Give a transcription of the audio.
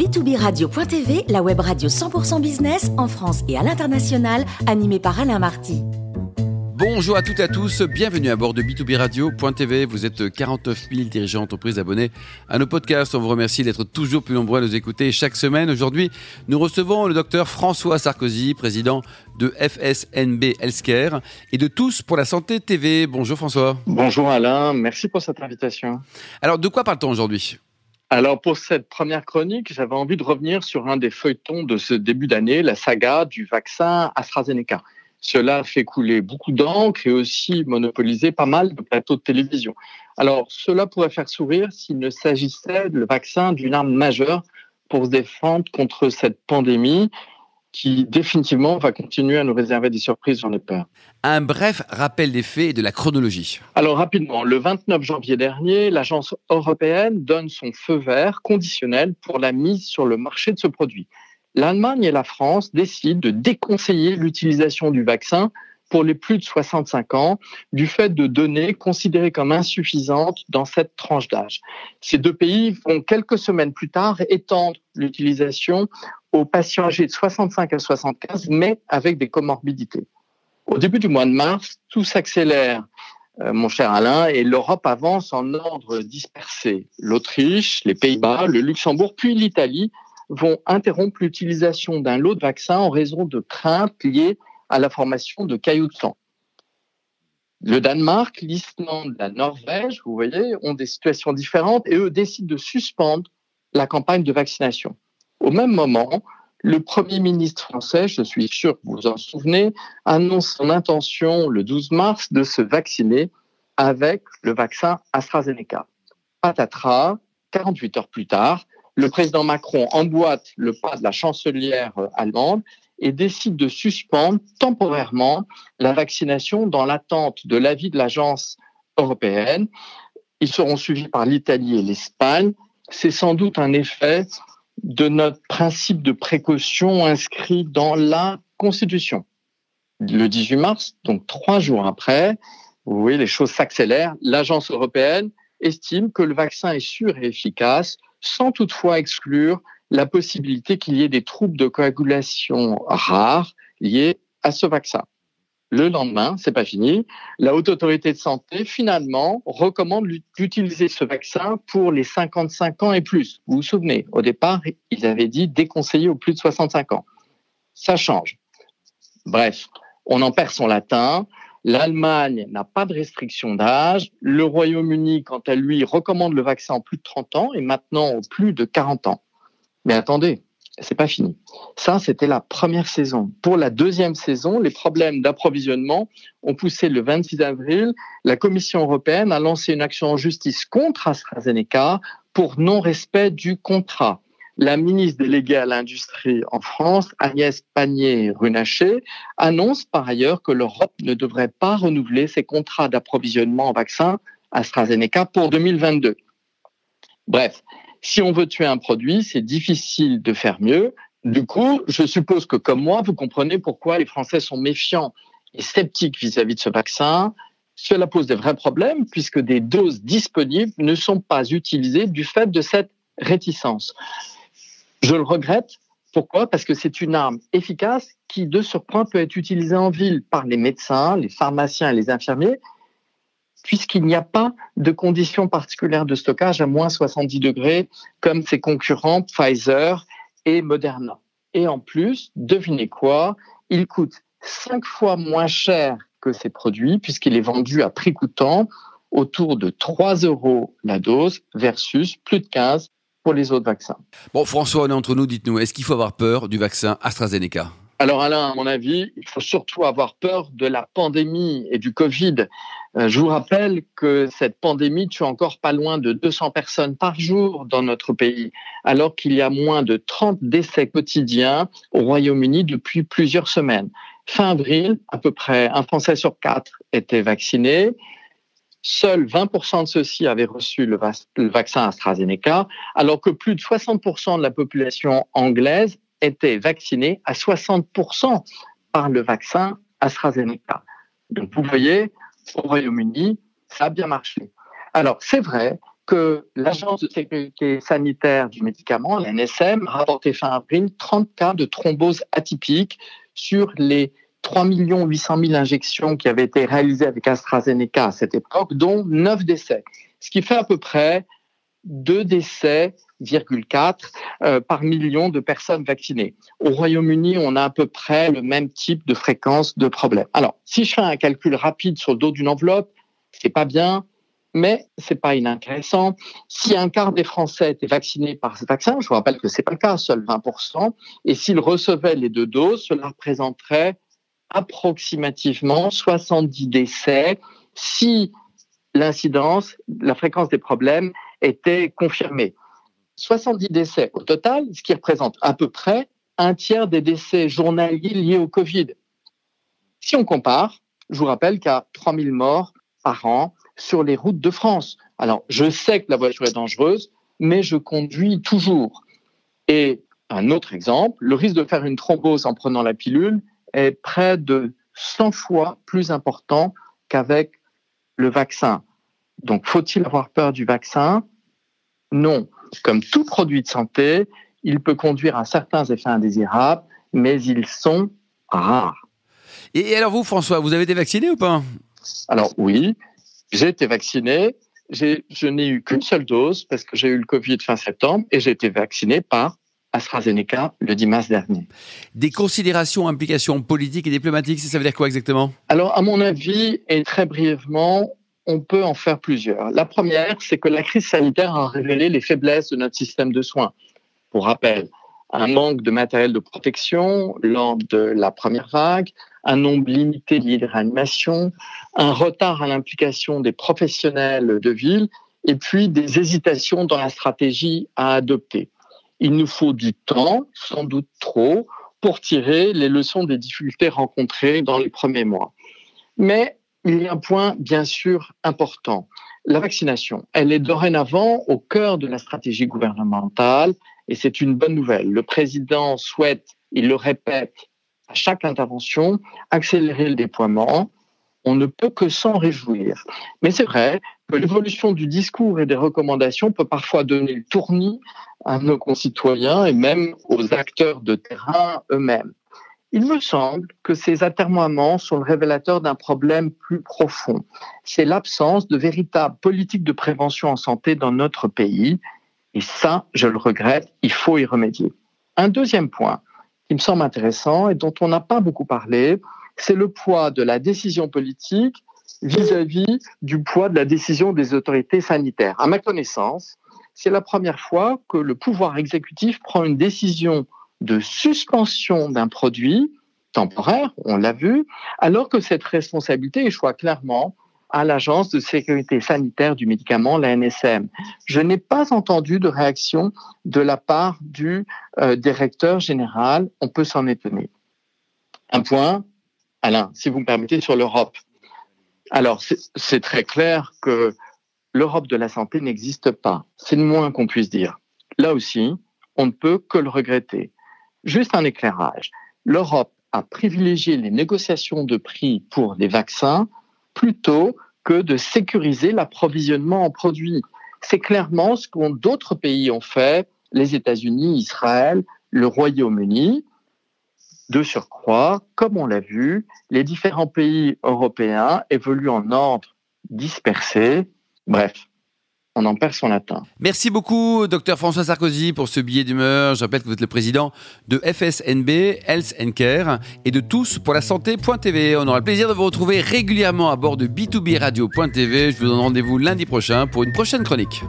B2B Radio.tv, la web radio 100% business en France et à l'international, animée par Alain Marty. Bonjour à toutes et à tous, bienvenue à bord de B2B Radio.tv. Vous êtes 49 000 dirigeants d'entreprise abonnés à nos podcasts. On vous remercie d'être toujours plus nombreux à nous écouter chaque semaine. Aujourd'hui, nous recevons le docteur François Sarkozy, président de FSNB Healthcare et de Tous pour la Santé TV. Bonjour François. Bonjour Alain, merci pour cette invitation. Alors, de quoi parle-t-on aujourd'hui? Alors pour cette première chronique, j'avais envie de revenir sur un des feuilletons de ce début d'année, la saga du vaccin AstraZeneca. Cela fait couler beaucoup d'encre et aussi monopoliser pas mal de plateaux de télévision. Alors cela pourrait faire sourire s'il ne s'agissait de vaccin d'une arme majeure pour se défendre contre cette pandémie qui définitivement va continuer à nous réserver des surprises, j'en ai peur. Un bref rappel des faits et de la chronologie. Alors rapidement, le 29 janvier dernier, l'agence européenne donne son feu vert conditionnel pour la mise sur le marché de ce produit. L'Allemagne et la France décident de déconseiller l'utilisation du vaccin pour les plus de 65 ans du fait de données considérées comme insuffisantes dans cette tranche d'âge. Ces deux pays vont quelques semaines plus tard étendre l'utilisation aux patients âgés de 65 à 75, mais avec des comorbidités. Au début du mois de mars, tout s'accélère, euh, mon cher Alain, et l'Europe avance en ordre dispersé. L'Autriche, les Pays-Bas, le Luxembourg, puis l'Italie vont interrompre l'utilisation d'un lot de vaccins en raison de craintes liées à la formation de cailloux de sang. Le Danemark, l'Islande, la Norvège, vous voyez, ont des situations différentes et eux décident de suspendre la campagne de vaccination. Au même moment, le Premier ministre français, je suis sûr que vous vous en souvenez, annonce son intention le 12 mars de se vacciner avec le vaccin AstraZeneca. Patatras, 48 heures plus tard, le président Macron emboîte le pas de la chancelière allemande et décide de suspendre temporairement la vaccination dans l'attente de l'avis de l'agence européenne. Ils seront suivis par l'Italie et l'Espagne. C'est sans doute un effet de notre principe de précaution inscrit dans la Constitution. Le 18 mars, donc trois jours après, vous voyez, les choses s'accélèrent. L'agence européenne estime que le vaccin est sûr et efficace, sans toutefois exclure la possibilité qu'il y ait des troubles de coagulation rares liés à ce vaccin. Le lendemain, c'est pas fini, la haute autorité de santé finalement recommande d'utiliser ce vaccin pour les 55 ans et plus. Vous vous souvenez, au départ, ils avaient dit déconseiller aux plus de 65 ans. Ça change. Bref, on en perd son latin. L'Allemagne n'a pas de restriction d'âge. Le Royaume-Uni, quant à lui, recommande le vaccin en plus de 30 ans et maintenant aux plus de 40 ans. Mais attendez, c'est pas fini. Ça, c'était la première saison. Pour la deuxième saison, les problèmes d'approvisionnement ont poussé le 26 avril la Commission européenne à lancer une action en justice contre AstraZeneca pour non-respect du contrat. La ministre déléguée à l'industrie en France, Agnès Pannier-Runacher, annonce par ailleurs que l'Europe ne devrait pas renouveler ses contrats d'approvisionnement en vaccins AstraZeneca pour 2022. Bref, si on veut tuer un produit, c'est difficile de faire mieux. Du coup, je suppose que comme moi, vous comprenez pourquoi les Français sont méfiants et sceptiques vis-à-vis de ce vaccin. Cela pose des vrais problèmes puisque des doses disponibles ne sont pas utilisées du fait de cette réticence. Je le regrette. Pourquoi? Parce que c'est une arme efficace qui, de surcroît, peut être utilisée en ville par les médecins, les pharmaciens et les infirmiers, puisqu'il n'y a pas de conditions particulières de stockage à moins 70 degrés comme ses concurrents Pfizer et Moderna. Et en plus, devinez quoi, il coûte cinq fois moins cher que ces produits puisqu'il est vendu à prix coûtant autour de 3 euros la dose versus plus de 15 pour les autres vaccins. Bon, François, on est entre nous, dites-nous, est-ce qu'il faut avoir peur du vaccin AstraZeneca? Alors Alain, à mon avis, il faut surtout avoir peur de la pandémie et du Covid. Euh, je vous rappelle que cette pandémie tue encore pas loin de 200 personnes par jour dans notre pays, alors qu'il y a moins de 30 décès quotidiens au Royaume-Uni depuis plusieurs semaines. Fin avril, à peu près un Français sur quatre était vacciné. Seuls 20% de ceux-ci avaient reçu le, le vaccin AstraZeneca, alors que plus de 60% de la population anglaise étaient vaccinés à 60% par le vaccin AstraZeneca. Donc vous voyez, au Royaume-Uni, ça a bien marché. Alors c'est vrai que l'Agence de sécurité sanitaire du médicament, l'NSM, a rapporté fin avril 30 cas de thrombose atypique sur les 3 800 000 injections qui avaient été réalisées avec AstraZeneca à cette époque, dont 9 décès. Ce qui fait à peu près 2 décès, 4 euh, par million de personnes vaccinées. Au Royaume-Uni, on a à peu près le même type de fréquence de problème. Alors, si je fais un calcul rapide sur le dos d'une enveloppe, c'est pas bien, mais c'est pas inintéressant. Si un quart des Français étaient vaccinés par ce vaccin, je vous rappelle que c'est pas le cas, seul 20%, et s'ils recevaient les deux doses, cela représenterait approximativement 70 décès si l'incidence, la fréquence des problèmes était confirmée. 70 décès au total, ce qui représente à peu près un tiers des décès journaliers liés au Covid. Si on compare, je vous rappelle qu'il y a 3000 morts par an sur les routes de France. Alors, je sais que la voiture est dangereuse, mais je conduis toujours. Et un autre exemple, le risque de faire une thrombose en prenant la pilule est près de 100 fois plus important qu'avec le vaccin. Donc, faut-il avoir peur du vaccin? Non. Comme tout produit de santé, il peut conduire à certains effets indésirables, mais ils sont rares. Et alors vous, François, vous avez été vacciné ou pas? Alors oui, j'ai été vacciné. Je n'ai eu qu'une seule dose parce que j'ai eu le Covid fin septembre et j'ai été vacciné par AstraZeneca le 10 mars dernier. Des considérations, implications politiques et diplomatiques, ça veut dire quoi exactement? Alors, à mon avis, et très brièvement, on peut en faire plusieurs. La première, c'est que la crise sanitaire a révélé les faiblesses de notre système de soins. Pour rappel, un manque de matériel de protection lors de la première vague, un nombre limité de réanimation, un retard à l'implication des professionnels de ville et puis des hésitations dans la stratégie à adopter. Il nous faut du temps, sans doute trop, pour tirer les leçons des difficultés rencontrées dans les premiers mois. Mais il y a un point bien sûr important. La vaccination, elle est dorénavant au cœur de la stratégie gouvernementale et c'est une bonne nouvelle. Le président souhaite, il le répète à chaque intervention, accélérer le déploiement. On ne peut que s'en réjouir. Mais c'est vrai que l'évolution du discours et des recommandations peut parfois donner le tournis à nos concitoyens et même aux acteurs de terrain eux-mêmes. Il me semble que ces atermoiements sont le révélateur d'un problème plus profond. C'est l'absence de véritable politique de prévention en santé dans notre pays. Et ça, je le regrette, il faut y remédier. Un deuxième point qui me semble intéressant et dont on n'a pas beaucoup parlé, c'est le poids de la décision politique vis-à-vis du poids de la décision des autorités sanitaires. À ma connaissance, c'est la première fois que le pouvoir exécutif prend une décision de suspension d'un produit temporaire, on l'a vu, alors que cette responsabilité échoue clairement à l'Agence de sécurité sanitaire du médicament, la NSM. Je n'ai pas entendu de réaction de la part du euh, directeur général. On peut s'en étonner. Un point, Alain, si vous me permettez, sur l'Europe. Alors, c'est très clair que l'Europe de la santé n'existe pas. C'est le moins qu'on puisse dire. Là aussi, on ne peut que le regretter. Juste un éclairage. L'Europe a privilégié les négociations de prix pour les vaccins plutôt que de sécuriser l'approvisionnement en produits. C'est clairement ce que d'autres pays ont fait, les États-Unis, Israël, le Royaume-Uni. De surcroît, comme on l'a vu, les différents pays européens évoluent en ordre dispersé. Bref, on en perd son latin. Merci beaucoup, docteur François Sarkozy, pour ce billet d'humeur. Je rappelle que vous êtes le président de FSNB, Health and Care, et de tous pour la santé.tv. On aura le plaisir de vous retrouver régulièrement à bord de b2b radio.tv. Je vous donne rendez-vous lundi prochain pour une prochaine chronique.